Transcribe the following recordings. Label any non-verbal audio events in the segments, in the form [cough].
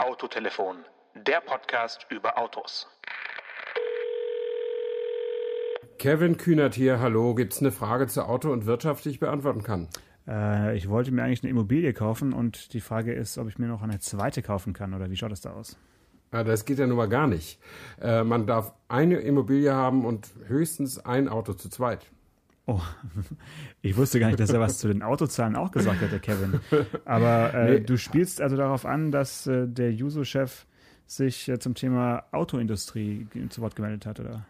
Autotelefon, der Podcast über Autos. Kevin Kühnert hier, hallo. Gibt es eine Frage zu Auto und Wirtschaft, die ich beantworten kann? Äh, ich wollte mir eigentlich eine Immobilie kaufen und die Frage ist, ob ich mir noch eine zweite kaufen kann oder wie schaut das da aus? Ja, das geht ja nun mal gar nicht. Äh, man darf eine Immobilie haben und höchstens ein Auto zu zweit. Oh, [laughs] ich wusste gar nicht, dass er was zu den Autozahlen auch gesagt hat, der Kevin. Aber äh, nee. du spielst also darauf an, dass äh, der Juso-Chef sich äh, zum Thema Autoindustrie zu Wort gemeldet hat, oder?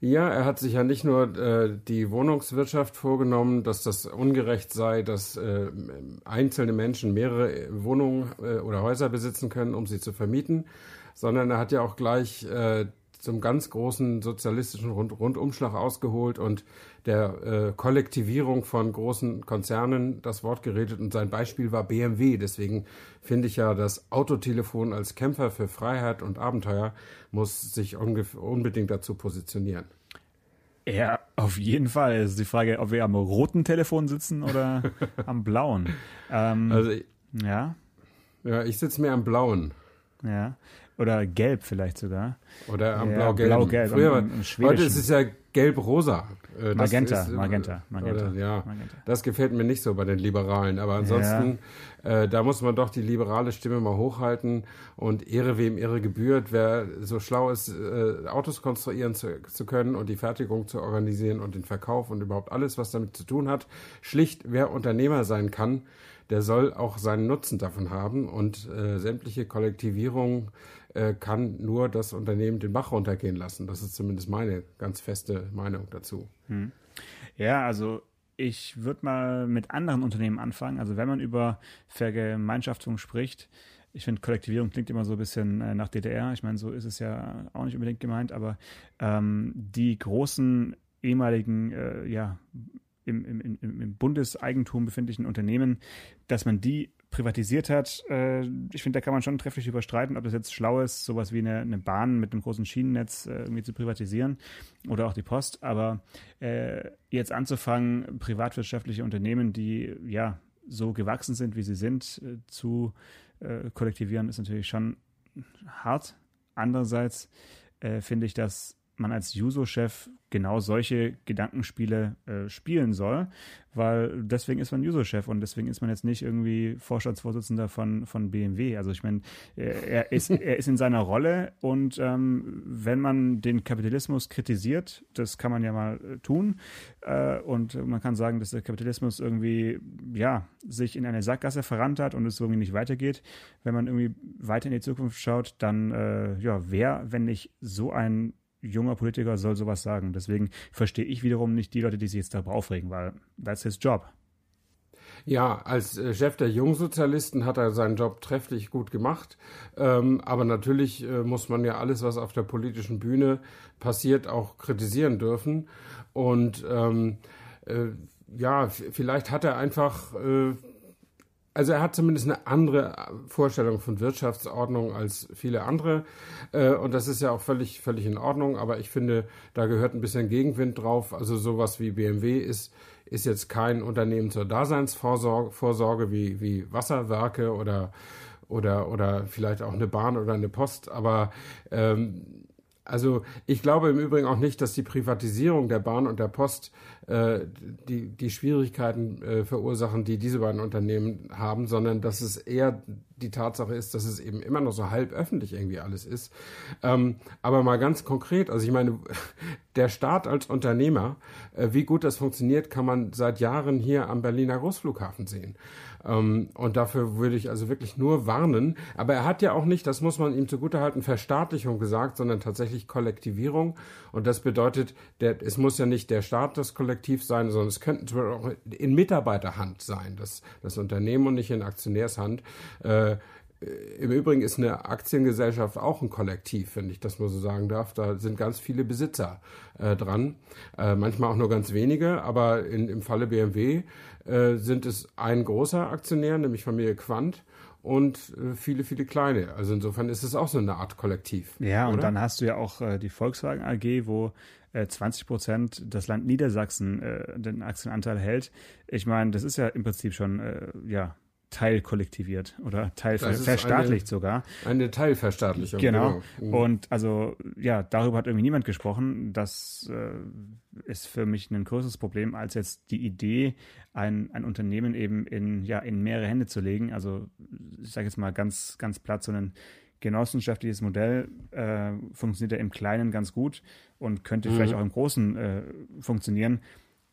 Ja, er hat sich ja nicht nur äh, die Wohnungswirtschaft vorgenommen, dass das ungerecht sei, dass äh, einzelne Menschen mehrere Wohnungen äh, oder Häuser besitzen können, um sie zu vermieten, sondern er hat ja auch gleich äh, zum ganz großen sozialistischen Rund Rundumschlag ausgeholt und der äh, Kollektivierung von großen Konzernen das Wort geredet. Und sein Beispiel war BMW. Deswegen finde ich ja, das Autotelefon als Kämpfer für Freiheit und Abenteuer muss sich unbedingt dazu positionieren. Ja, auf jeden Fall. Es ist die Frage, ob wir am roten Telefon sitzen oder [laughs] am blauen. Ähm, also, ja. Ja, ich sitze mehr am blauen. Ja. Oder gelb vielleicht sogar. Oder am ja, blau-gelb. Blau-gelb. Früher, am, am heute ist es ja gelb-rosa. Äh, magenta, ist, äh, Magenta, Magenta. Oder, ja, Magenta. das gefällt mir nicht so bei den Liberalen. Aber ansonsten, ja. äh, da muss man doch die liberale Stimme mal hochhalten und Ehre wem Ehre gebührt. Wer so schlau ist, äh, Autos konstruieren zu, zu, können und die Fertigung zu organisieren und den Verkauf und überhaupt alles, was damit zu tun hat. Schlicht, wer Unternehmer sein kann, der soll auch seinen Nutzen davon haben und sämtliche Kollektivierung äh, kann nur das Unternehmen den Bach runtergehen lassen. Das ist zumindest meine ganz feste Meinung dazu. Hm. Ja, also ich würde mal mit anderen Unternehmen anfangen. Also wenn man über Vergemeinschaftung spricht, ich finde, Kollektivierung klingt immer so ein bisschen äh, nach DDR. Ich meine, so ist es ja auch nicht unbedingt gemeint, aber ähm, die großen ehemaligen äh, ja, im, im, im Bundeseigentum befindlichen Unternehmen, dass man die privatisiert hat. Äh, ich finde, da kann man schon trefflich überstreiten, ob das jetzt schlau ist, sowas wie eine, eine Bahn mit einem großen Schienennetz äh, irgendwie zu privatisieren oder auch die Post. Aber äh, jetzt anzufangen, privatwirtschaftliche Unternehmen, die ja so gewachsen sind, wie sie sind, äh, zu äh, kollektivieren, ist natürlich schon hart. Andererseits äh, finde ich, dass man als Juso-Chef genau solche Gedankenspiele äh, spielen soll, weil deswegen ist man User-Chef und deswegen ist man jetzt nicht irgendwie Vorstandsvorsitzender von, von BMW. Also ich meine, er ist, [laughs] er ist in seiner Rolle und ähm, wenn man den Kapitalismus kritisiert, das kann man ja mal äh, tun äh, und man kann sagen, dass der Kapitalismus irgendwie, ja, sich in eine Sackgasse verrannt hat und es irgendwie nicht weitergeht. Wenn man irgendwie weiter in die Zukunft schaut, dann, äh, ja, wer, wenn nicht so ein junger Politiker soll sowas sagen. Deswegen verstehe ich wiederum nicht die Leute, die sich jetzt darüber aufregen, weil that's his job. Ja, als äh, Chef der Jungsozialisten hat er seinen Job trefflich gut gemacht. Ähm, aber natürlich äh, muss man ja alles, was auf der politischen Bühne passiert, auch kritisieren dürfen. Und ähm, äh, ja, vielleicht hat er einfach äh, also er hat zumindest eine andere Vorstellung von Wirtschaftsordnung als viele andere. Äh, und das ist ja auch völlig, völlig in Ordnung. Aber ich finde, da gehört ein bisschen Gegenwind drauf. Also sowas wie BMW ist, ist jetzt kein Unternehmen zur Daseinsvorsorge Vorsorge wie, wie Wasserwerke oder, oder, oder vielleicht auch eine Bahn oder eine Post. Aber ähm, also ich glaube im Übrigen auch nicht, dass die Privatisierung der Bahn und der Post äh, die, die Schwierigkeiten äh, verursachen, die diese beiden Unternehmen haben, sondern dass es eher die Tatsache ist, dass es eben immer noch so halb öffentlich irgendwie alles ist. Ähm, aber mal ganz konkret, also ich meine, [laughs] der Staat als Unternehmer, äh, wie gut das funktioniert, kann man seit Jahren hier am Berliner Großflughafen sehen. Ähm, und dafür würde ich also wirklich nur warnen. Aber er hat ja auch nicht, das muss man ihm zugutehalten, Verstaatlichung gesagt, sondern tatsächlich Kollektivierung. Und das bedeutet, der, es muss ja nicht der Staat das Kollektiv sein, sondern es könnten auch in Mitarbeiterhand sein, das, das Unternehmen und nicht in Aktionärshand. Äh, im Übrigen ist eine Aktiengesellschaft auch ein Kollektiv, wenn ich das mal so sagen darf. Da sind ganz viele Besitzer äh, dran, äh, manchmal auch nur ganz wenige, aber in, im Falle BMW äh, sind es ein großer Aktionär, nämlich Familie Quandt, und äh, viele, viele kleine. Also insofern ist es auch so eine Art Kollektiv. Ja, oder? und dann hast du ja auch äh, die Volkswagen AG, wo 20 äh, Prozent das Land Niedersachsen den Aktienanteil hält. Ich meine, das ist ja im Prinzip schon ja teilkollektiviert oder teilverstaatlicht sogar. Eine Teilverstaatlichung. Genau. genau. Und also ja, darüber hat irgendwie niemand gesprochen. Das äh, ist für mich ein größeres Problem als jetzt die Idee, ein, ein Unternehmen eben in, ja, in mehrere Hände zu legen. Also ich sage jetzt mal ganz, ganz platt, so ein genossenschaftliches Modell äh, funktioniert ja im Kleinen ganz gut und könnte mhm. vielleicht auch im Großen äh, funktionieren.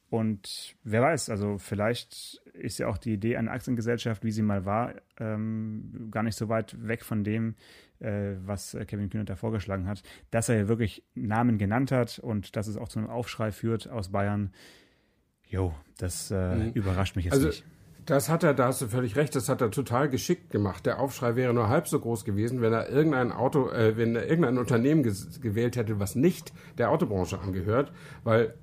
Und wer weiß, also vielleicht ist ja auch die Idee einer Aktiengesellschaft, wie sie mal war, ähm, gar nicht so weit weg von dem, äh, was Kevin Kühnert da vorgeschlagen hat. Dass er ja wirklich Namen genannt hat und dass es auch zu einem Aufschrei führt aus Bayern, jo, das äh, mhm. überrascht mich jetzt also, nicht. Das hat er, da hast du völlig recht, das hat er total geschickt gemacht. Der Aufschrei wäre nur halb so groß gewesen, wenn er irgendein Auto, äh, wenn er irgendein Unternehmen gewählt hätte, was nicht der Autobranche angehört, weil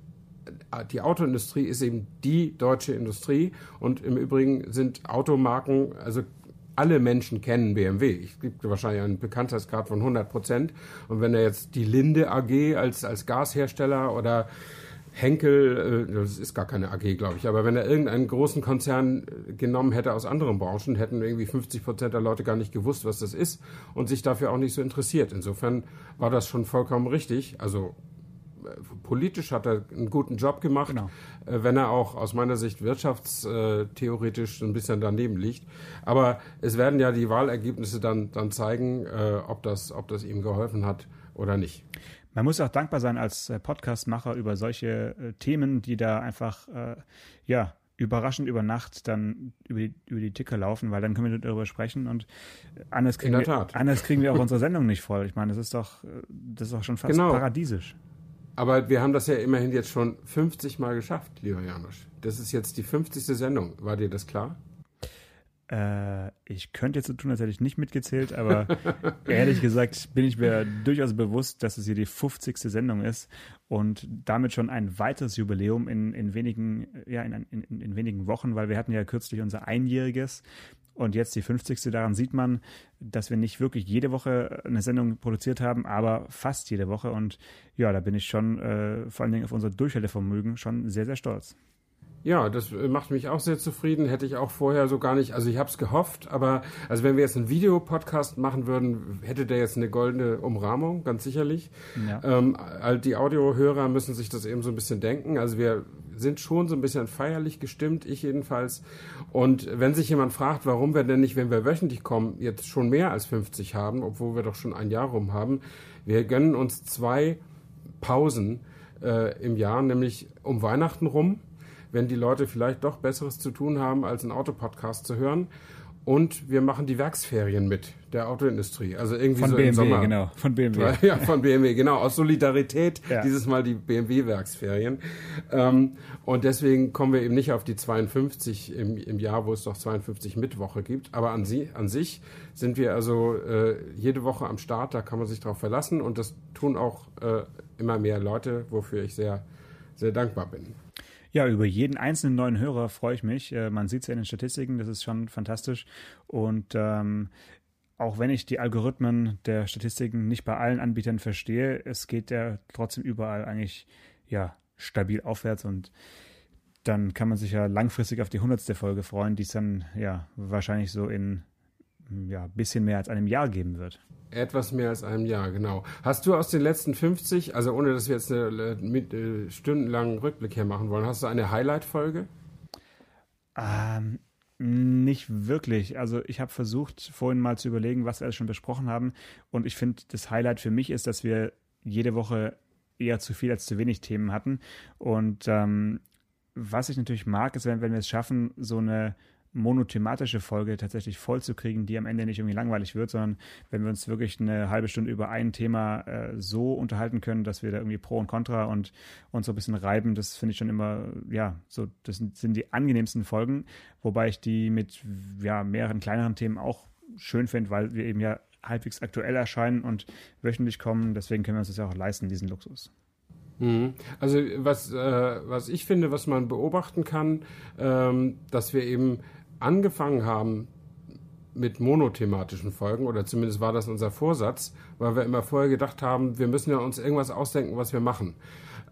die Autoindustrie ist eben die deutsche Industrie und im Übrigen sind Automarken, also alle Menschen kennen BMW. Es gibt wahrscheinlich einen Bekanntheitsgrad von 100 Prozent. Und wenn er jetzt die Linde AG als, als Gashersteller oder Henkel, äh, das ist gar keine AG, glaube ich, aber wenn er irgendeinen großen Konzern äh, genommen hätte aus anderen Branchen, hätten irgendwie 50 Prozent der Leute gar nicht gewusst, was das ist und sich dafür auch nicht so interessiert. Insofern war das schon vollkommen richtig. Also politisch hat er einen guten Job gemacht, genau. Äh, wenn er auch aus meiner Sicht wirtschaftstheoretisch ein bisschen daneben liegt. Aber es werden ja die Wahlergebnisse dann, dann zeigen, äh, ob, das, ob das ihm geholfen hat oder nicht. Man muss auch dankbar sein als äh, Podcastmacher über solche Themen, die da einfach, ja, überraschend über Nacht dann über die, über die Ticker laufen, weil dann können wir darüber sprechen und anders kriegen, wir, anders kriegen wir auch [laughs] unsere Sendung nicht voll. Ich meine, das ist doch, das ist doch schon fast genau. paradiesisch. Aber wir haben das ja immerhin jetzt schon 50 Mal geschafft, lieber Janusz. Das ist jetzt die 50. Sendung. War dir das klar? Äh, ich könnte jetzt so tun, als hätte ich nicht mitgezählt, aber [laughs] ehrlich gesagt bin ich mir durchaus bewusst, dass es hier die 50. Sendung ist und damit schon ein weiteres Jubiläum in, in wenigen, ja, in, in, in wenigen Wochen, weil wir hatten ja kürzlich unser Einjähriges und jetzt die 50. Daran sieht man, dass wir nicht wirklich jede Woche eine Sendung produziert haben, aber fast jede Woche. Und ja, da bin ich schon äh, vor allen Dingen auf unser Durchhaltevermögen schon sehr, sehr stolz. Ja, das macht mich auch sehr zufrieden. Hätte ich auch vorher so gar nicht. Also ich habe es gehofft, aber also wenn wir jetzt einen Videopodcast machen würden, hätte der jetzt eine goldene Umrahmung, ganz sicherlich. Ja. Ähm, die Audiohörer müssen sich das eben so ein bisschen denken. Also wir sind schon so ein bisschen feierlich gestimmt, ich jedenfalls. Und wenn sich jemand fragt, warum wir denn nicht, wenn wir wöchentlich kommen, jetzt schon mehr als 50 haben, obwohl wir doch schon ein Jahr rum haben, wir gönnen uns zwei Pausen äh, im Jahr, nämlich um Weihnachten rum, wenn die Leute vielleicht doch Besseres zu tun haben, als einen Autopodcast zu hören. Und wir machen die Werksferien mit der Autoindustrie. Also irgendwie von so BMW, im Sommer. genau. Von BMW. [laughs] Ja, von BMW, genau. Aus Solidarität ja. dieses Mal die BMW-Werksferien. Ähm, und deswegen kommen wir eben nicht auf die 52 im, im Jahr, wo es doch 52 Mittwoche gibt. Aber an, sie, an sich sind wir also äh, jede Woche am Start. Da kann man sich drauf verlassen. Und das tun auch äh, immer mehr Leute, wofür ich sehr, sehr dankbar bin. Ja, über jeden einzelnen neuen Hörer freue ich mich. Äh, man sieht es ja in den Statistiken, das ist schon fantastisch. Und ähm, auch wenn ich die Algorithmen der Statistiken nicht bei allen Anbietern verstehe, es geht ja trotzdem überall eigentlich ja stabil aufwärts und dann kann man sich ja langfristig auf die hundertste Folge freuen, die es dann ja wahrscheinlich so in ja bisschen mehr als einem Jahr geben wird. Etwas mehr als einem Jahr, genau. Hast du aus den letzten 50, also ohne dass wir jetzt einen mit, äh, stundenlangen Rückblick hier machen wollen, hast du eine Highlight-Folge? Ähm, nicht wirklich. Also ich habe versucht, vorhin mal zu überlegen, was wir alles schon besprochen haben. Und ich finde, das Highlight für mich ist, dass wir jede Woche eher zu viel als zu wenig Themen hatten. Und ähm, was ich natürlich mag, ist, wenn, wenn wir es schaffen, so eine monothematische Folge tatsächlich voll zu kriegen, die am Ende nicht irgendwie langweilig wird, sondern wenn wir uns wirklich eine halbe Stunde über ein Thema äh, so unterhalten können, dass wir da irgendwie Pro und Contra und uns so ein bisschen reiben, das finde ich schon immer, ja, so, das sind, sind die angenehmsten Folgen, wobei ich die mit ja, mehreren kleineren Themen auch schön finde, weil wir eben ja halbwegs aktuell erscheinen und wöchentlich kommen. Deswegen können wir uns das ja auch leisten, diesen Luxus. Mhm. Also was, äh, was ich finde, was man beobachten kann, ähm, dass wir eben angefangen haben mit monothematischen Folgen, oder zumindest war das unser Vorsatz, weil wir immer vorher gedacht haben, wir müssen ja uns irgendwas ausdenken, was wir machen.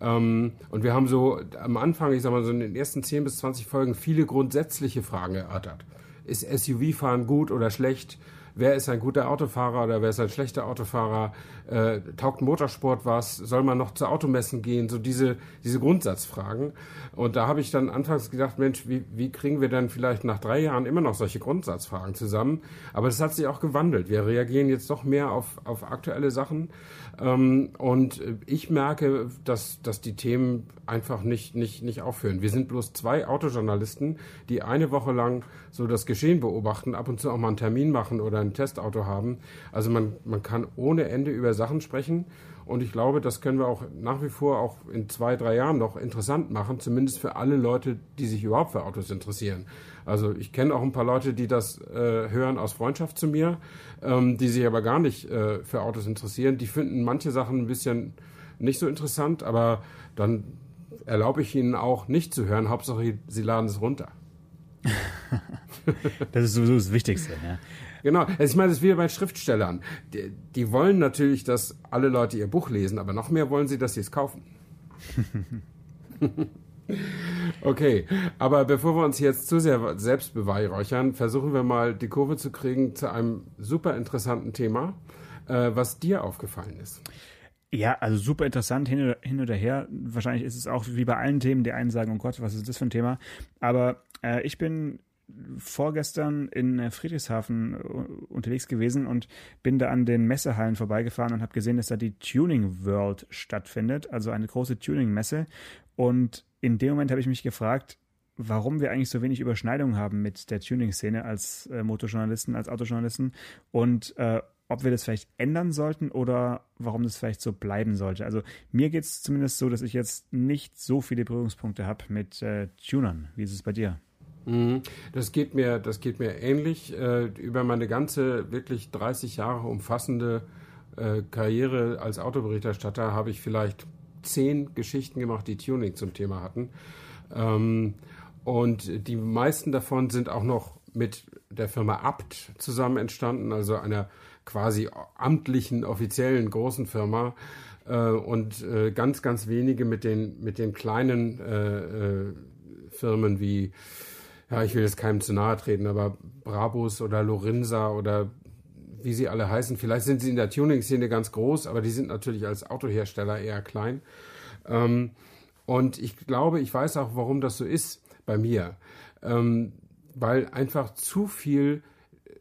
Ähm, und wir haben so am Anfang, ich sag mal so in den ersten 10 bis 20 Folgen viele grundsätzliche Fragen erörtert. ist SUV-Fahren gut oder schlecht? Wer ist ein guter Autofahrer oder wer ist ein schlechter Autofahrer, äh, taugt Motorsport was, soll man noch zu Automessen gehen, so diese, diese Grundsatzfragen. Und da habe ich dann anfangs gedacht, Mensch, wie, wie kriegen wir dann vielleicht nach drei Jahren immer noch solche Grundsatzfragen zusammen? Aber das hat sich auch gewandelt. Wir reagieren jetzt doch mehr auf, auf aktuelle Sachen. Ähm, und ich merke, dass, dass die Themen einfach nicht, nicht, nicht aufhören. Wir sind bloß zwei Autojournalisten, die eine Woche lang so das Geschehen beobachten, ab und zu auch mal einen Termin machen oder ein Testauto haben. Also man, man kann ohne Ende über Sachen sprechen. Und ich glaube, das können wir auch nach wie vor auch in zwei, drei Jahren noch interessant machen, zumindest für alle Leute, die sich überhaupt für Autos interessieren. Also ich kenne auch ein paar Leute, die das äh, hören aus Freundschaft zu mir, ähm, die sich aber gar nicht äh, für Autos interessieren. Die finden manche Sachen ein bisschen nicht so interessant, aber dann erlaube ich ihnen auch nicht zu hören. Hauptsache, sie laden es runter. [laughs] das ist sowieso das Wichtigste. Ja. Genau. Also ich meine, das ist wie bei Schriftstellern. Die, die, wollen natürlich, dass alle Leute ihr Buch lesen, aber noch mehr wollen sie, dass sie es kaufen. [laughs] okay, aber bevor wir uns jetzt zu sehr selbst beweihräuchern, versuchen wir mal die Kurve zu kriegen zu einem super interessanten Thema, äh, was dir aufgefallen ist. Ja, also super interessant hin oder, hin oder her. Wahrscheinlich ist es auch wie bei allen Themen, die einen sagen, oh Gott, was ist das für ein Thema? Aber äh, ich bin vorgestern in äh, Friedrichshafen äh, unterwegs gewesen und bin da an den Messehallen vorbeigefahren und habe gesehen, dass da die Tuning World stattfindet, also eine große Tuning-Messe. Und in dem Moment habe ich mich gefragt, warum wir eigentlich so wenig Überschneidungen haben mit der Tuning-Szene als äh, Motorjournalisten, als Autojournalisten und äh, ob wir das vielleicht ändern sollten oder warum das vielleicht so bleiben sollte. Also mir geht es zumindest so, dass ich jetzt nicht so viele Berührungspunkte habe mit äh, Tunern. Wie ist es bei dir? Mhm. Das geht mir, das geht mir ähnlich. Äh, über meine ganze wirklich 30 Jahre umfassende äh, Karriere als Autoberichterstatter habe ich vielleicht zehn Geschichten gemacht, die Tuning zum Thema hatten. Ähm, und die meisten davon sind auch noch mit der Firma Abt zusammen entstanden, also einer quasi amtlichen, offiziellen großen Firma. Äh, und ganz, ganz wenige mit den, mit den kleinen Firmen wie, ja, ich will jetzt keinem zu nahe treten, aber Brabus oder Lorinsa oder wie sie alle heißen. Vielleicht sind sie in der Tuning-Szene ganz groß, aber die sind natürlich als Autohersteller eher klein. Ähm, und ich glaube, ich weiß auch, warum das so ist bei mir. Ähm, weil einfach zu viel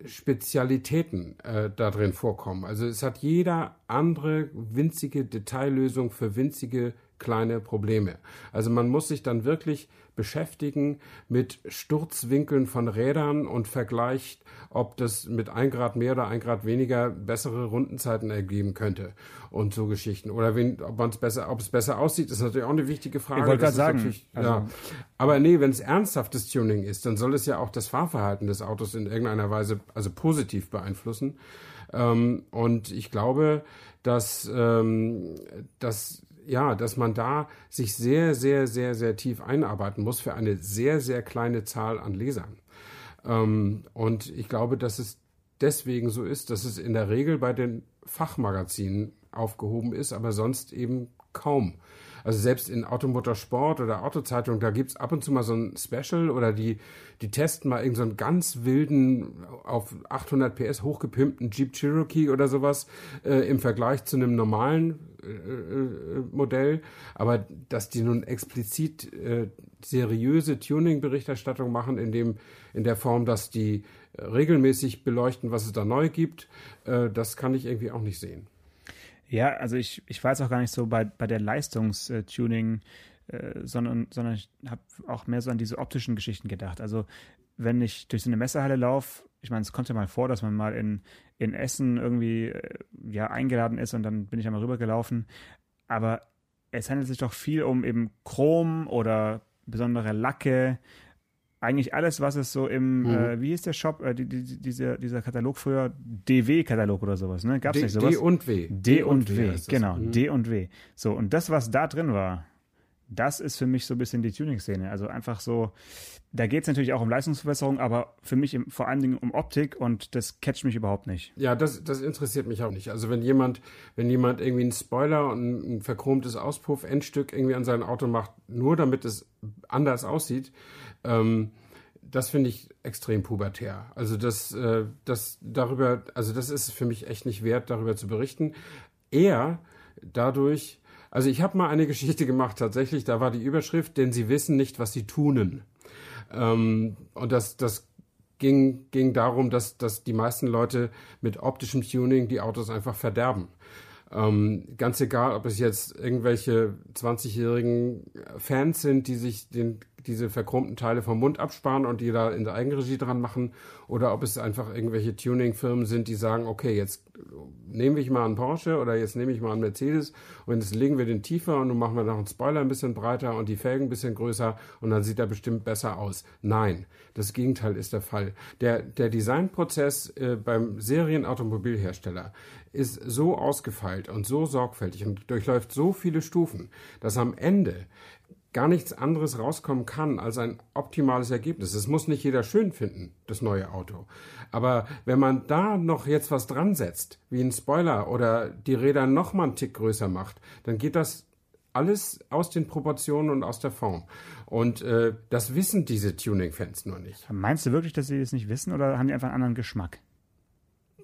Spezialitäten äh, da drin vorkommen. Also es hat jeder andere winzige Detaillösung für winzige kleine Probleme. Also man muss sich dann wirklich beschäftigen mit Sturzwinkeln von Rädern und vergleicht, ob das mit ein Grad mehr oder ein Grad weniger bessere Rundenzeiten ergeben könnte und so Geschichten. Oder wenn, ob man es besser, ob es besser aussieht, ist natürlich auch eine wichtige Frage. Ich wollte gerade sagen. Also, ja. Aber nee, wenn es ernsthaftes Tuning ist, dann soll es ja auch das Fahrverhalten des Autos in irgendeiner Weise, also positiv beeinflussen. Ähm, und ich glaube, dass, ähm, dass ja, dass man da sich sehr, sehr, sehr, sehr tief einarbeiten muss für eine sehr, sehr kleine Zahl an Lesern. Ähm, und ich glaube, dass es deswegen so ist, dass es in der Regel bei den Fachmagazinen aufgehoben ist, aber sonst eben kaum. Also selbst in Automotorsport oder Autozeitung, da gibt's ab und zu mal so ein Special oder die, die testen mal irgendeinen so ganz wilden, auf 800 PS hochgepimpten Jeep Cherokee oder sowas äh, im Vergleich zu einem normalen äh, äh, Modell. Aber dass die nun explizit äh, seriöse Tuning-Berichterstattung machen, in, dem, in der Form, dass die regelmäßig beleuchten, was es da neu gibt, äh, das kann ich irgendwie auch nicht sehen. Ja, also ich, ich weiß auch gar nicht so bei, bei der Leistungstuning, äh, sondern, sondern ich habe auch mehr so an diese optischen Geschichten gedacht. Also wenn ich durch so eine Messehalle laufe, ich meine, es kommt ja mal vor, dass man mal in, in Essen irgendwie äh, ja, eingeladen ist und dann bin ich einmal rübergelaufen. Aber es handelt sich doch viel um eben Chrom oder besondere Lacke, eigentlich alles, was es so im, mhm. äh, wie hieß der Shop, äh, die, die, dieser, dieser Katalog früher, DW-Katalog oder sowas, ne? Gab's D, nicht sowas? D und W. D, D und, W, w genau, mhm. D und W. So, und das, was da drin war, das ist für mich so ein bisschen die Tuning-Szene. Also einfach so, da geht es natürlich auch um Leistungsverbesserung, aber für mich im, vor allen Dingen um Optik und das catcht mich überhaupt nicht. Ja, das, das interessiert mich auch nicht. Also wenn jemand, wenn jemand irgendwie einen Spoiler und ein verchromtes Auspuff-Endstück irgendwie an sein Auto macht, nur damit es anders aussieht, ähm, das finde ich extrem pubertär. Also das, äh, das darüber, also das ist für mich echt nicht wert, darüber zu berichten. Eher dadurch, also ich habe mal eine Geschichte gemacht, tatsächlich, da war die Überschrift, denn sie wissen nicht, was sie tunen. Ähm, und das, das ging, ging darum, dass, dass die meisten Leute mit optischem Tuning die Autos einfach verderben. Ähm, ganz egal, ob es jetzt irgendwelche 20-jährigen Fans sind, die sich den diese verchromten Teile vom Mund absparen und die da in der Eigenregie dran machen oder ob es einfach irgendwelche Tuning-Firmen sind, die sagen, okay, jetzt nehme ich mal einen Porsche oder jetzt nehme ich mal einen Mercedes und jetzt legen wir den tiefer und dann machen wir noch einen Spoiler ein bisschen breiter und die Felgen ein bisschen größer und dann sieht er bestimmt besser aus. Nein, das Gegenteil ist der Fall. Der, der Designprozess äh, beim Serienautomobilhersteller ist so ausgefeilt und so sorgfältig und durchläuft so viele Stufen, dass am Ende gar nichts anderes rauskommen kann als ein optimales Ergebnis. Es muss nicht jeder schön finden, das neue Auto. Aber wenn man da noch jetzt was dran setzt, wie ein Spoiler oder die Räder noch mal einen Tick größer macht, dann geht das alles aus den Proportionen und aus der Form. Und äh, das wissen diese Tuning-Fans nur nicht. Meinst du wirklich, dass sie das nicht wissen oder haben die einfach einen anderen Geschmack?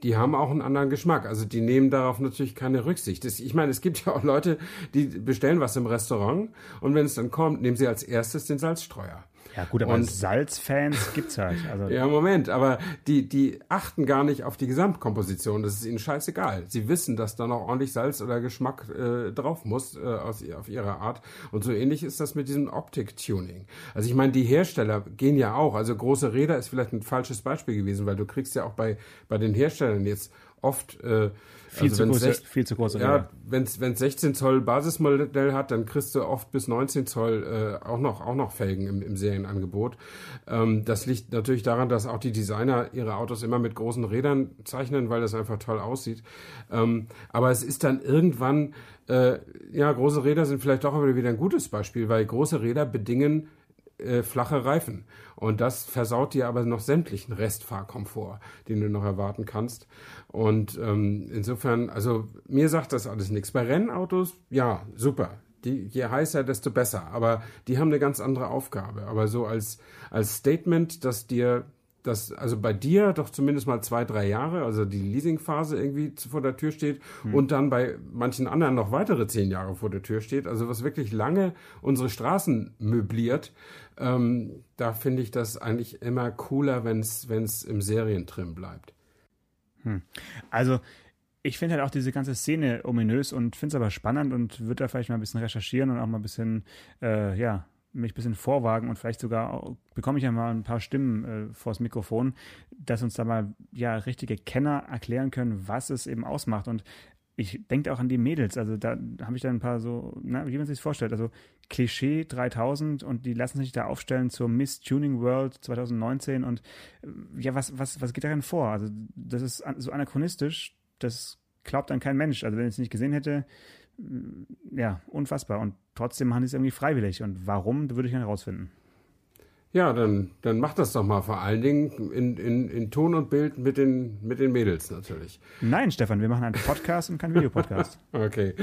Die haben auch einen anderen Geschmack. Also die nehmen darauf natürlich keine Rücksicht. Ich meine, es gibt [laughs] ja auch Leute, die bestellen was im Restaurant und wenn es dann kommt, nehmen sie als erstes den Salzstreuer. Ja gut, aber Salzfans gibt's halt. Also ja, Moment, aber die, die achten gar nicht auf die Gesamtkomposition. Das ist ihnen scheißegal. Sie wissen, dass da noch ordentlich Salz oder Geschmack äh, drauf muss äh, aus, auf ihre Art. Und so ähnlich ist das mit diesem Optik-Tuning. Also ich meine, die Hersteller gehen ja auch. Also große Räder ist vielleicht ein falsches Beispiel gewesen, weil du kriegst ja auch bei, bei den Herstellern jetzt oft äh, viel, also zu große, 16, viel zu große Ja, wenn es 16 Zoll Basismodell hat, dann kriegst du oft bis 19 Zoll äh, auch, noch, auch noch Felgen im, im Serienangebot. Ähm, das liegt natürlich daran, dass auch die Designer ihre Autos immer mit großen Rädern zeichnen, weil das einfach toll aussieht. Ähm, aber es ist dann irgendwann, äh, ja, große Räder sind vielleicht doch aber wieder ein gutes Beispiel, weil große Räder bedingen äh, flache Reifen. Und das versaut dir aber noch sämtlichen Restfahrkomfort, den du noch erwarten kannst. Und ähm, insofern, also mir sagt das alles nichts. Bei Rennautos, ja, super. Die, je heißer, desto besser. Aber die haben eine ganz andere Aufgabe. Aber so als, als Statement, dass dir dass also bei dir doch zumindest mal zwei, drei Jahre, also die Leasingphase irgendwie vor der Tür steht hm. und dann bei manchen anderen noch weitere zehn Jahre vor der Tür steht, also was wirklich lange unsere Straßen möbliert, ähm, da finde ich das eigentlich immer cooler, wenn es im Serientrim bleibt. Hm. Also ich finde halt auch diese ganze Szene ominös und finde es aber spannend und würde da vielleicht mal ein bisschen recherchieren und auch mal ein bisschen, äh, ja, mich ein bisschen vorwagen und vielleicht sogar bekomme ich ja mal ein paar Stimmen äh, vors Mikrofon, dass uns da mal ja richtige Kenner erklären können, was es eben ausmacht. Und ich denke auch an die Mädels, also da habe ich dann ein paar so, na, wie man sich das vorstellt, also Klischee 3000 und die lassen sich da aufstellen zur Miss Tuning World 2019 und äh, ja, was, was, was geht darin vor? Also das ist so anachronistisch, das glaubt dann kein Mensch. Also wenn ich es nicht gesehen hätte, ja, unfassbar. Und trotzdem machen die es irgendwie freiwillig. Und warum, würde ich gerne herausfinden. Ja, dann, dann mach das doch mal vor allen Dingen in, in, in Ton und Bild mit den, mit den Mädels natürlich. Nein, Stefan, wir machen einen Podcast und keinen Videopodcast. [laughs] okay.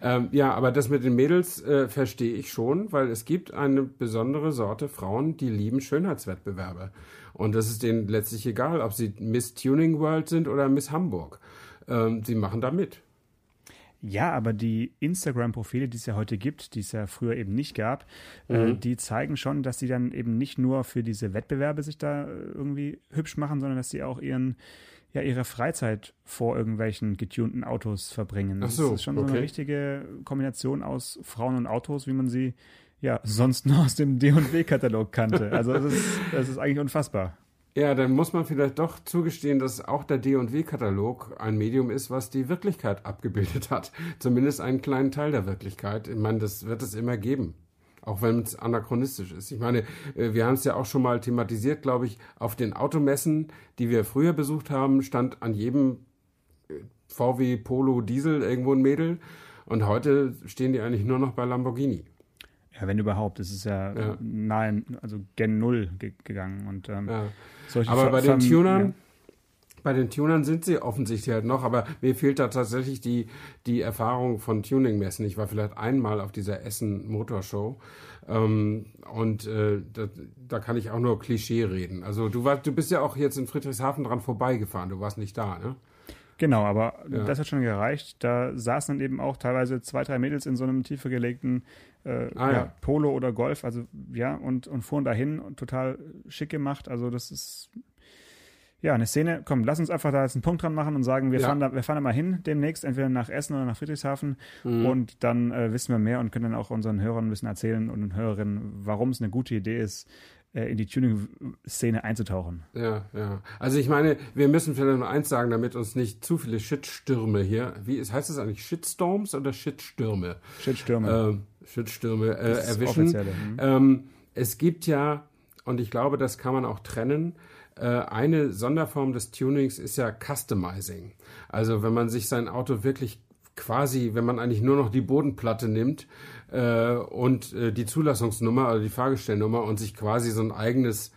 Ähm, ja, aber das mit den Mädels äh, verstehe ich schon, weil es gibt eine besondere Sorte Frauen, die lieben Schönheitswettbewerbe. Und das ist denen letztlich egal, ob sie Miss Tuning World sind oder Miss Hamburg. Ähm, sie machen da mit. Ja, aber die Instagram-Profile, die es ja heute gibt, die es ja früher eben nicht gab, äh, mhm. äh, die zeigen schon, dass sie dann eben nicht nur für diese Wettbewerbe sich da äh, irgendwie hübsch machen, sondern dass sie auch ihren ja ihre Freizeit vor irgendwelchen getunten Autos verbringen. Das so, ist schon okay. so eine richtige Kombination aus Frauen und Autos, wie man sie ja sonst nur aus dem D&W-Katalog kannte. Also das ist, das ist eigentlich unfassbar. Ja, dann muss man vielleicht doch zugestehen, dass auch der D&W-Katalog ein Medium ist, was die Wirklichkeit abgebildet hat. Zumindest einen kleinen Teil der Wirklichkeit. Ich meine, das wird es immer geben. Auch wenn es anachronistisch ist. Ich meine, äh, wir haben es ja auch schon mal thematisiert, glaube ich, auf den Automessen, die wir früher besucht haben, stand an jedem äh, VW Polo Diesel irgendwo ein Mädel. Und heute stehen die eigentlich nur noch bei Lamborghini. Ja, wenn überhaupt. Es ist ja, ja. nahe, also Gen 0 ge gegangen. Und, ähm, ja. Aber bei den Tunern, Bei den Tunern sind sie offensichtlich halt noch, aber mir fehlt da tatsächlich die, die Erfahrung von Tuningmessen. Ich war vielleicht einmal auf dieser Essen Motorshow ähm, und äh, da, da, kann ich auch nur Klischee reden. Also du warst, du bist ja auch jetzt in Friedrichshafen dran vorbeigefahren, du warst nicht da, ne? Genau, aber ja. das hat schon gereicht. Da saßen dann eben auch teilweise zwei, drei Mädels in so einem tiefer gelegten äh, ah, ja. Polo oder Golf, also ja, und, und fuhren dahin und total schick gemacht. Also das ist ja, eine Szene, komm, lass uns einfach da jetzt einen Punkt dran machen und sagen, wir, fahren, da, wir fahren da mal hin demnächst, entweder nach Essen oder nach Friedrichshafen mhm. und dann äh, wissen wir mehr und können dann auch unseren Hörern ein bisschen erzählen und Hörerinnen, warum es eine gute Idee ist, in die Tuning-Szene einzutauchen. Ja, ja. Also ich meine, wir müssen vielleicht nur eins sagen, damit uns nicht zu viele Shitstürme hier, wie ist, heißt das eigentlich Shitstorms oder Shitstürme? Shitstürme. Äh, Shitstürme äh, erwischen. Mhm. Ähm, es gibt ja, und ich glaube, das kann man auch trennen, äh, eine Sonderform des Tunings ist ja Customizing. Also wenn man sich sein Auto wirklich quasi, wenn man eigentlich nur noch die Bodenplatte nimmt äh, und äh, die Zulassungsnummer oder die Fahrgestellnummer und sich quasi so ein eigenes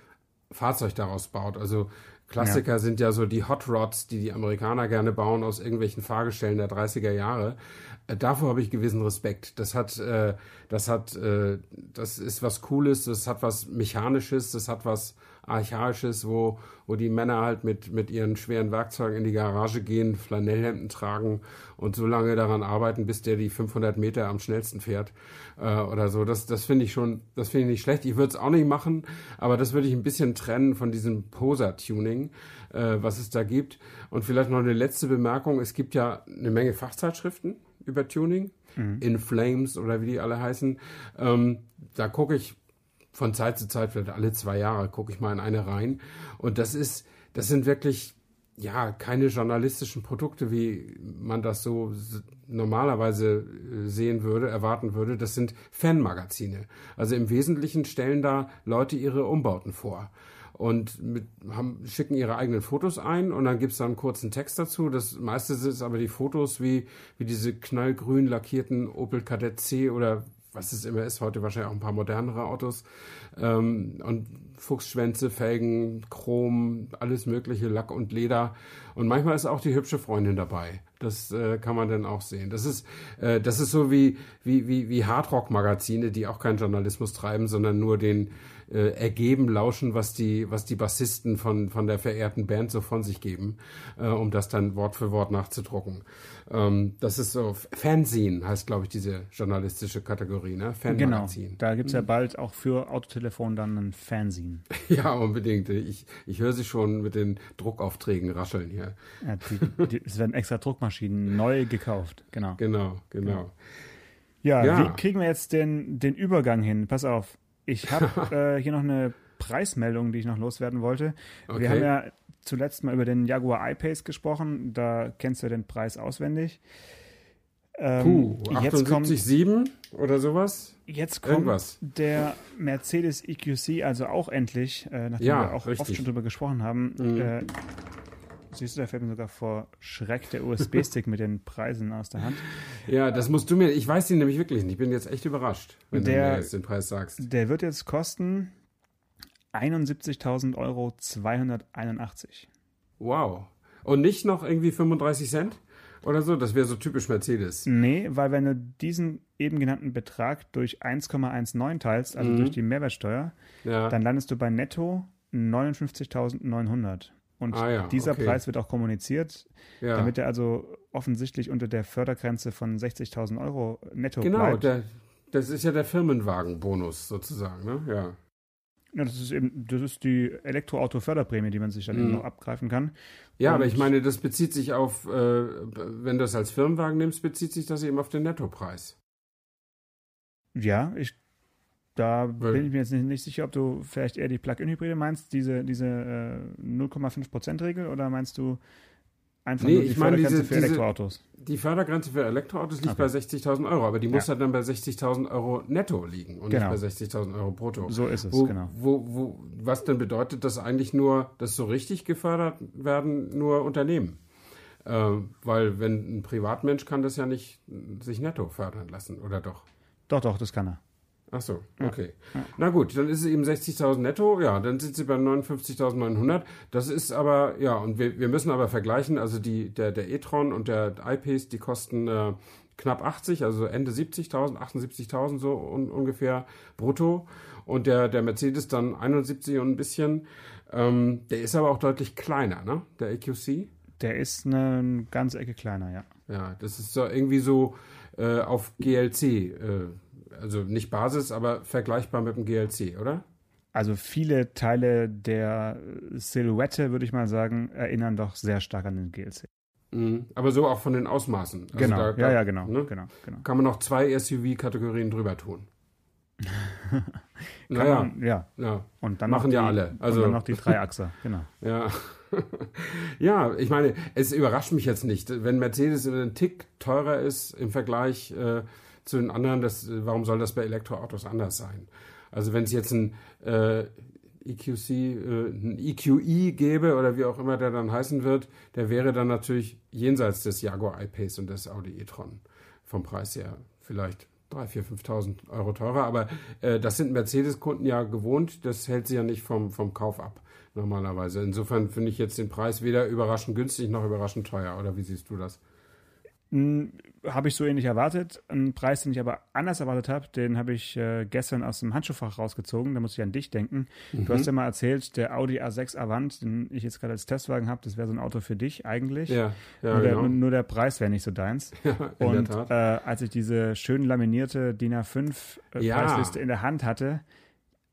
Fahrzeug daraus baut. Also Klassiker ja. sind ja so die Hot Rods, die die Amerikaner gerne bauen aus irgendwelchen Fahrgestellen der 30er Jahre. Äh, davor habe ich gewissen Respekt. Das hat, äh, das hat, äh, das ist was Cooles, das hat was Mechanisches, das hat was Archaisches, wo, wo die Männer halt mit, mit ihren schweren Werkzeugen in die Garage gehen, Flanellhemden tragen und so lange daran arbeiten, bis der die 500 Meter am schnellsten fährt äh, oder so. Das, das finde ich schon, das finde ich nicht schlecht. Ich würde es auch nicht machen, aber das würde ich ein bisschen trennen von diesem Poser-Tuning, äh, was es da gibt. Und vielleicht noch eine letzte Bemerkung. Es gibt ja eine Menge Fachzeitschriften über Tuning. Mhm. In Flames oder wie die alle heißen. Ähm, da gucke ich von Zeit zu Zeit, vielleicht alle zwei Jahre, gucke ich mal in eine rein. Und das ist, das sind wirklich ja keine journalistischen Produkte, wie man das so normalerweise äh, sehen würde, erwarten würde. Das sind Fanmagazine. Also im Wesentlichen stellen da Leute ihre Umbauten vor und mit, haben, schicken ihre eigenen Fotos ein und dann gibt's da einen kurzen Text dazu. Das meiste sind aber die Fotos wie, wie diese knallgrün lackierten Opel Kadett C oder was es immer ist, heute wahrscheinlich auch ein paar modernere Autos. Ähm, und Fuchsschwänze, Felgen, Chrom, alles mögliche, Lack und Leder. Und manchmal ist auch die hübsche Freundin dabei. Das äh, kann man dann auch sehen. Das ist, äh, das ist so wie, wie, wie, wie Hardrock-Magazine, die auch keinen Journalismus treiben, sondern nur den, äh, ergeben, lauschen, was die, was die Bassisten von, von der verehrten Band so von sich geben, äh, um das dann Wort für Wort nachzudrucken. Ähm, das ist so, Fanzine heißt, glaube ich, diese journalistische Kategorie, ne? Fanmagazin. Genau, da gibt's ja hm. bald auch für Autotelefon dann ein Fanzine. [laughs] ja, unbedingt. Ich, ich höre sie schon mit den Druckaufträgen rascheln hier. Ja, die, die, es werden extra Druckmaschinen neu gekauft, genau. Genau, genau. Ja, ja, wie kriegen wir jetzt den, den Übergang hin? Pass auf. Ich habe [laughs] äh, hier noch eine Preismeldung, die ich noch loswerden wollte. Okay. Wir haben ja zuletzt mal über den Jaguar I-Pace gesprochen. Da kennst du den Preis auswendig. Ähm, Puh, 78,7 oder sowas? Jetzt kommt Irgendwas. der Mercedes EQC, also auch endlich, äh, nachdem ja, wir auch richtig. oft schon drüber gesprochen haben. Mhm. Äh, Siehst du, da fällt mir sogar vor Schreck der USB-Stick mit den Preisen aus der Hand. Ja, das musst du mir, ich weiß den nämlich wirklich nicht. Ich bin jetzt echt überrascht, wenn der, du mir jetzt den Preis sagst. Der wird jetzt kosten 71.000 Euro 281. Wow. Und nicht noch irgendwie 35 Cent? Oder so, das wäre so typisch Mercedes. Nee, weil wenn du diesen eben genannten Betrag durch 1,19 teilst, also mhm. durch die Mehrwertsteuer, ja. dann landest du bei netto 59.900. Und ah, ja, dieser okay. Preis wird auch kommuniziert, ja. damit er also offensichtlich unter der Fördergrenze von 60.000 Euro netto genau, bleibt. Genau, das ist ja der Firmenwagenbonus sozusagen, ne? Ja. Ja, das ist eben, das ist die Elektroauto-Förderprämie, die man sich dann mhm. eben noch abgreifen kann. Ja, Und aber ich meine, das bezieht sich auf, äh, wenn du das als Firmenwagen nimmst, bezieht sich das eben auf den Nettopreis. Ja, ich da Weil, bin ich mir jetzt nicht, nicht, sicher, ob du vielleicht eher die Plug-in-Hybride meinst, diese, diese äh, 0,5%-Regel, oder meinst du einfach nee, nur die ich meine, Fördergrenze diese, für Elektroautos? Diese, die Fördergrenze für Elektroautos liegt okay. bei 60.000 Euro, aber die muss ja. halt dann bei 60.000 Euro netto liegen und genau. nicht bei 60.000 Euro brutto. So ist es, wo, genau. Wo, wo, was denn bedeutet, dass eigentlich nur, dass so richtig gefördert werden, nur Unternehmen? Äh, weil wenn ein Privatmensch kann das ja nicht sich netto fördern lassen, oder doch? Doch, doch, das kann er. Ach so, okay. Ja. Na gut, dann ist es eben 60.000 netto, ja, dann sind sie bei 59.900. Das ist aber, ja, und wir, wir müssen aber vergleichen, also die, der, der e-tron und der iPace, die kosten äh, knapp 80, also Ende 70.000, 78.000 so un, ungefähr brutto. Und der, der Mercedes dann 71 und ein bisschen. Ähm, der ist aber auch deutlich kleiner, ne? Der EQC. Der ist eine ganze Ecke kleiner, ja. Ja, das ist so irgendwie so äh, auf GLC, äh, also nicht Basis, aber vergleichbar mit dem GLC, oder? Also viele Teile der Silhouette, würde ich mal sagen, erinnern doch sehr stark an den GLC. Mhm. Aber so auch von den Ausmaßen. Also genau, da, ja, ja, genau, ne? genau, genau. Kann man noch zwei SUV-Kategorien drüber tun. [laughs] naja, man, ja. ja. Und dann machen die, ja alle. Also und dann noch die Dreiachser, [laughs] genau. ja. [laughs] ja, ich meine, es überrascht mich jetzt nicht, wenn Mercedes einen Tick teurer ist im Vergleich äh, zu den anderen. Das, warum soll das bei Elektroautos anders sein? Also wenn es jetzt ein äh, EQC, äh, ein EQE gäbe oder wie auch immer der dann heißen wird, der wäre dann natürlich jenseits des Jaguar I-Pace und des Audi e-tron vom Preis her vielleicht 3.000, 4.000, 5.000 Euro teurer. Aber äh, das sind Mercedes-Kunden ja gewohnt. Das hält sie ja nicht vom, vom Kauf ab, normalerweise. Insofern finde ich jetzt den Preis weder überraschend günstig noch überraschend teuer. Oder wie siehst du das? Hm, habe ich so ähnlich erwartet. Ein Preis, den ich aber anders erwartet habe, den habe ich äh, gestern aus dem Handschuhfach rausgezogen. Da muss ich an dich denken. Mhm. Du hast ja mal erzählt, der Audi A6 Avant, den ich jetzt gerade als Testwagen habe, das wäre so ein Auto für dich eigentlich. Ja, ja nur, genau. der, nur der Preis wäre nicht so deins. [laughs] Ja, Und. Äh, als ich diese schön laminierte DIN A5 äh, ja. Preisliste in der Hand hatte,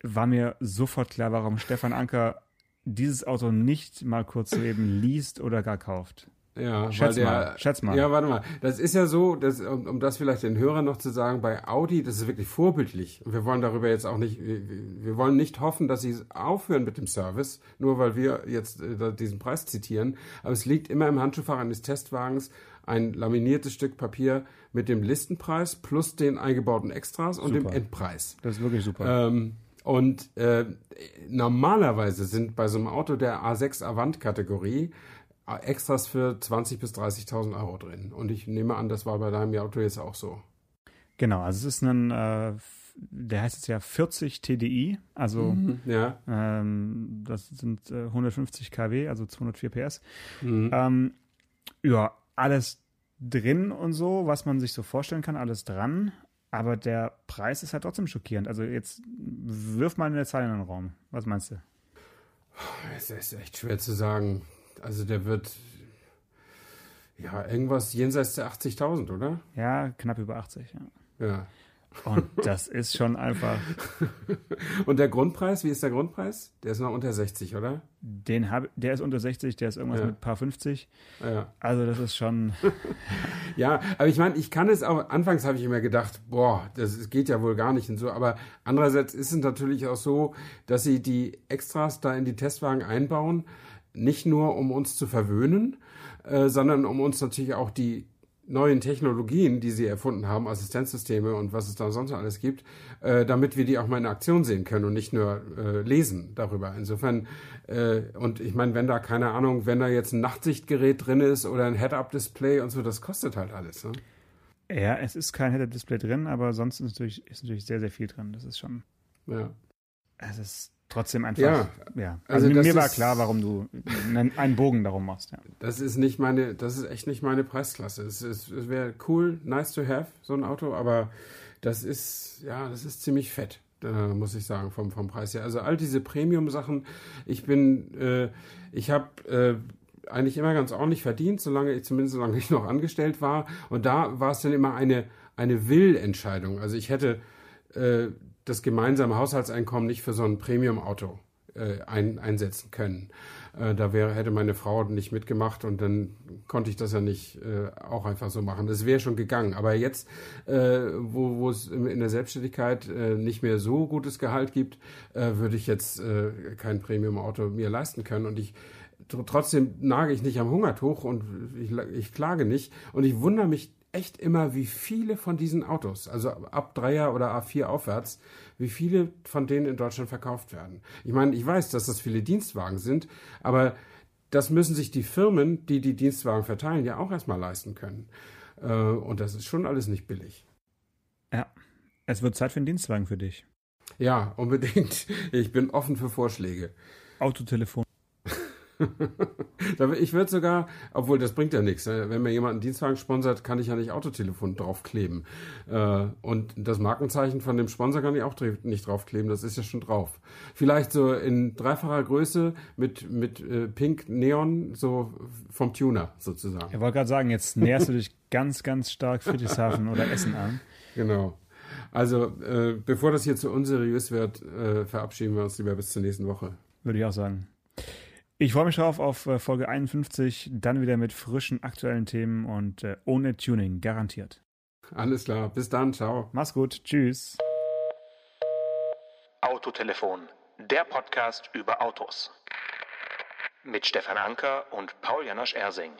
war mir sofort klar, warum Stefan Anker dieses Auto nicht mal kurz eben liest oder gar kauft. Ja, schätz der, mal, schätz mal. Ja, warte mal. Das ist ja so, dass, um, um das vielleicht den Hörern noch zu sagen, bei Audi, das ist wirklich vorbildlich. Und wir wollen darüber jetzt auch nicht, wir, wir wollen nicht hoffen, dass sie aufhören mit dem Service, nur weil wir jetzt äh, diesen Preis zitieren. Aber es liegt immer im Handschuhfach eines Testwagens ein laminiertes Stück Papier mit dem Listenpreis plus den eingebauten Extras und super. dem Endpreis. Das ist wirklich super. Ähm, und äh, normalerweise sind bei so einem Auto der A6 Avant-Kategorie Extras für 20.000 bis 30.000 Euro drin. Und ich nehme an, das war bei deinem Auto jetzt auch so. Genau, also es ist ein, äh, der heißt jetzt ja 40 TDI, also mhm, ja. ähm, das sind äh, 150 kW, also 204 PS. Mhm. Ähm, ja, alles drin und so, was man sich so vorstellen kann, alles dran. Aber der Preis ist halt trotzdem schockierend. Also jetzt wirf mal eine Zahl in den Raum. Was meinst du? Es ist echt schwer zu sagen. Also der wird ja irgendwas jenseits der 80.000, oder? Ja, knapp über 80, ja. Ja. Und das ist schon einfach. [laughs] Und der Grundpreis, wie ist der Grundpreis? Der ist noch unter 60, oder? Den hab, der ist unter 60, der ist irgendwas ja. mit paar 50. Ja. Also das ist schon. [laughs] ja, aber ich meine, ich kann es auch, anfangs habe ich immer gedacht, boah, das geht ja wohl gar nicht und so, aber andererseits ist es natürlich auch so, dass sie die Extras da in die Testwagen einbauen, nicht nur um uns zu verwöhnen, äh, sondern um uns natürlich auch die neuen Technologien, die sie erfunden haben, Assistenzsysteme und was es da sonst alles gibt, äh, damit wir die auch mal in Aktion sehen können und nicht nur äh, lesen darüber. Insofern, äh, und ich meine, wenn da, keine Ahnung, wenn da jetzt ein Nachtsichtgerät drin ist oder ein Head-Up-Display und so, das kostet halt alles. Ne? Ja, es ist kein Head-Up-Display drin, aber sonst ist natürlich, ist natürlich sehr, sehr viel drin. Das ist schon. Ja. Es ist trotzdem einfach. Ja, ja. Also, also mir war klar, warum du einen Bogen darum machst. Ja. Das ist nicht meine, das ist echt nicht meine Preisklasse. Es, es, es wäre cool, nice to have, so ein Auto, aber das ist, ja, das ist ziemlich fett. Äh, muss ich sagen, vom, vom Preis her. Also all diese Premium-Sachen, ich bin, äh, ich habe äh, eigentlich immer ganz ordentlich verdient, solange ich, zumindest solange ich noch angestellt war. Und da war es dann immer eine, eine Will-Entscheidung. Also ich hätte äh, das gemeinsame Haushaltseinkommen nicht für so ein Premium-Auto äh, ein, einsetzen können. Äh, da wäre, hätte meine Frau nicht mitgemacht und dann konnte ich das ja nicht äh, auch einfach so machen. Das wäre schon gegangen. Aber jetzt, äh, wo, es in der Selbstständigkeit äh, nicht mehr so gutes Gehalt gibt, äh, würde ich jetzt äh, kein Premium-Auto mir leisten können. Und ich trotzdem nage ich nicht am Hungertuch und ich, ich klage nicht. Und ich wundere mich echt immer, wie viele von diesen Autos, also ab Dreier oder A4 aufwärts, wie viele von denen in Deutschland verkauft werden. Ich meine, ich weiß, dass das viele Dienstwagen sind, aber das müssen sich die Firmen, die die Dienstwagen verteilen, ja auch erstmal leisten können. Äh, und das ist schon alles nicht billig. Ja, Es wird Zeit für einen Dienstwagen für dich. Ja, unbedingt. Ich bin offen für Vorschläge. Autotelefon. [laughs] ich würde sogar, obwohl das bringt ja nichts, ne? wenn mir jemand einen Dienstwagen sponsert, kann ich ja nicht Autotelefon draufkleben. Äh, und das Markenzeichen von dem Sponsor kann ich auch nicht draufkleben, das ist ja schon drauf. Vielleicht so in dreifacher Größe mit, mit äh, Pink Neon, so vom Tuner sozusagen. Ich wollte gerade sagen, jetzt näherst du dich ganz, ganz stark Friedrichshafen oder Essen an. Genau. Also, äh, bevor das hier zu unseriös wird, verabschieden wir uns lieber bis zur nächsten Woche. Würde ich auch sagen. Ich freue mich drauf auf äh, Folge 51, dann wieder mit frischen aktuellen Themen und äh, ohne Tuning, garantiert. Alles klar, bis dann, ciao. Mach's gut, tschüss. Autotelefon, der Podcast über Autos. Mit Stefan Anker und Paul Janosch Ersing.